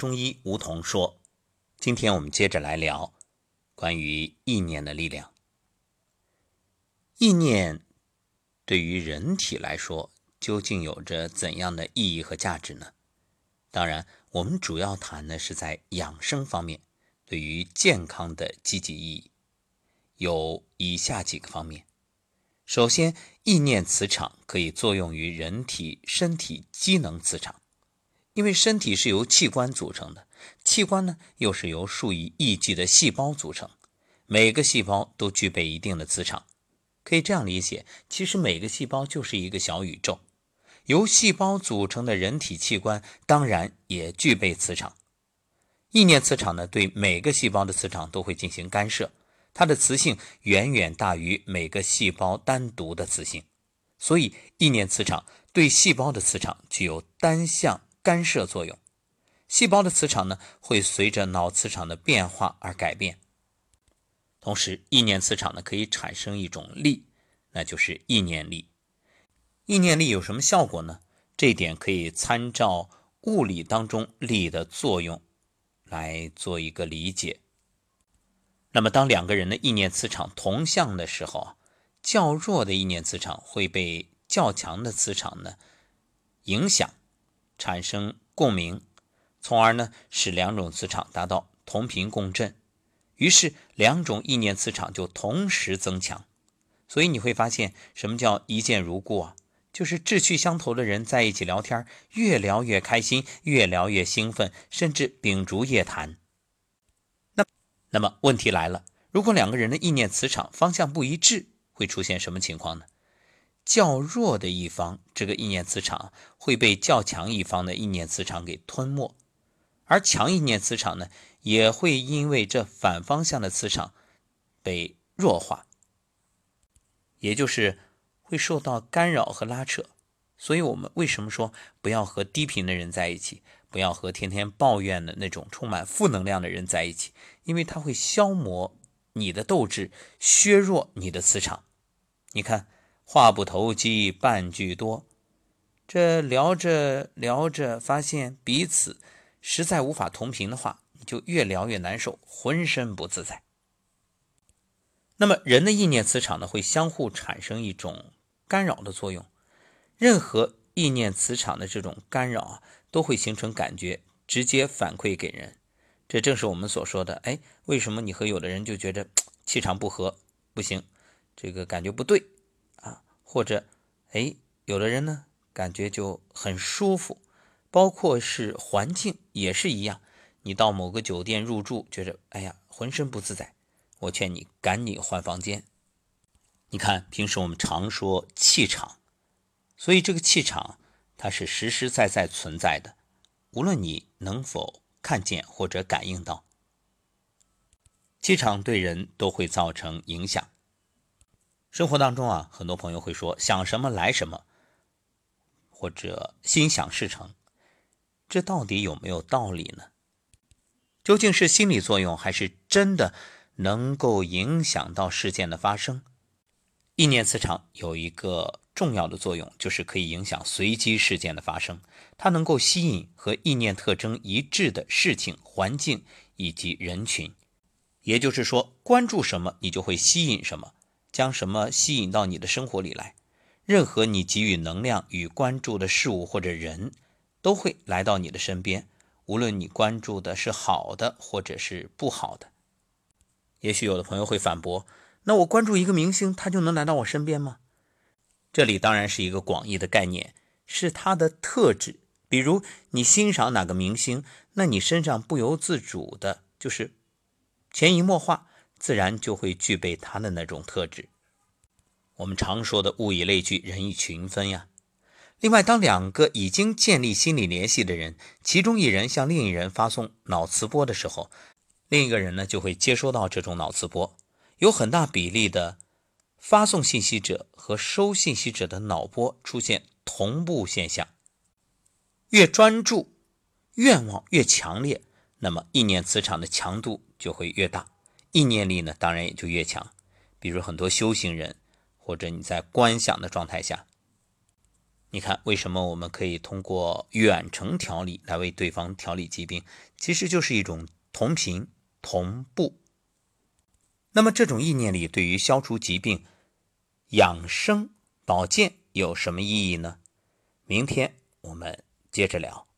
中医吴桐说：“今天我们接着来聊关于意念的力量。意念对于人体来说，究竟有着怎样的意义和价值呢？当然，我们主要谈的是在养生方面，对于健康的积极意义有以下几个方面。首先，意念磁场可以作用于人体身体机能磁场。”因为身体是由器官组成的，器官呢又是由数以亿计的细胞组成，每个细胞都具备一定的磁场。可以这样理解，其实每个细胞就是一个小宇宙。由细胞组成的人体器官当然也具备磁场。意念磁场呢，对每个细胞的磁场都会进行干涉，它的磁性远远大于每个细胞单独的磁性，所以意念磁场对细胞的磁场具有单向。干涉作用，细胞的磁场呢会随着脑磁场的变化而改变。同时，意念磁场呢可以产生一种力，那就是意念力。意念力有什么效果呢？这一点可以参照物理当中力的作用来做一个理解。那么，当两个人的意念磁场同向的时候，较弱的意念磁场会被较强的磁场呢影响。产生共鸣，从而呢使两种磁场达到同频共振，于是两种意念磁场就同时增强。所以你会发现，什么叫一见如故啊？就是志趣相投的人在一起聊天，越聊越开心，越聊越兴奋，甚至秉烛夜谈。那那么问题来了，如果两个人的意念磁场方向不一致，会出现什么情况呢？较弱的一方，这个意念磁场会被较强一方的意念磁场给吞没，而强意念磁场呢，也会因为这反方向的磁场被弱化，也就是会受到干扰和拉扯。所以，我们为什么说不要和低频的人在一起，不要和天天抱怨的那种充满负能量的人在一起？因为它会消磨你的斗志，削弱你的磁场。你看。话不投机半句多，这聊着聊着，发现彼此实在无法同频的话，你就越聊越难受，浑身不自在。那么人的意念磁场呢，会相互产生一种干扰的作用。任何意念磁场的这种干扰啊，都会形成感觉，直接反馈给人。这正是我们所说的，哎，为什么你和有的人就觉得气场不合，不行，这个感觉不对。或者，哎，有的人呢，感觉就很舒服，包括是环境也是一样。你到某个酒店入住，觉着哎呀，浑身不自在，我劝你赶紧换房间。你看，平时我们常说气场，所以这个气场它是实实在在存在的，无论你能否看见或者感应到，气场对人都会造成影响。生活当中啊，很多朋友会说想什么来什么，或者心想事成，这到底有没有道理呢？究竟是心理作用，还是真的能够影响到事件的发生？意念磁场有一个重要的作用，就是可以影响随机事件的发生，它能够吸引和意念特征一致的事情、环境以及人群。也就是说，关注什么，你就会吸引什么。将什么吸引到你的生活里来？任何你给予能量与关注的事物或者人，都会来到你的身边。无论你关注的是好的，或者是不好的。也许有的朋友会反驳：“那我关注一个明星，他就能来到我身边吗？”这里当然是一个广义的概念，是他的特质。比如你欣赏哪个明星，那你身上不由自主的，就是潜移默化。自然就会具备他的那种特质。我们常说的“物以类聚，人以群分”呀。另外，当两个已经建立心理联系的人，其中一人向另一人发送脑磁波的时候，另一个人呢就会接收到这种脑磁波。有很大比例的发送信息者和收信息者的脑波出现同步现象。越专注，愿望越强烈，那么意念磁场的强度就会越大。意念力呢，当然也就越强。比如很多修行人，或者你在观想的状态下，你看，为什么我们可以通过远程调理来为对方调理疾病？其实就是一种同频同步。那么，这种意念力对于消除疾病、养生保健有什么意义呢？明天我们接着聊。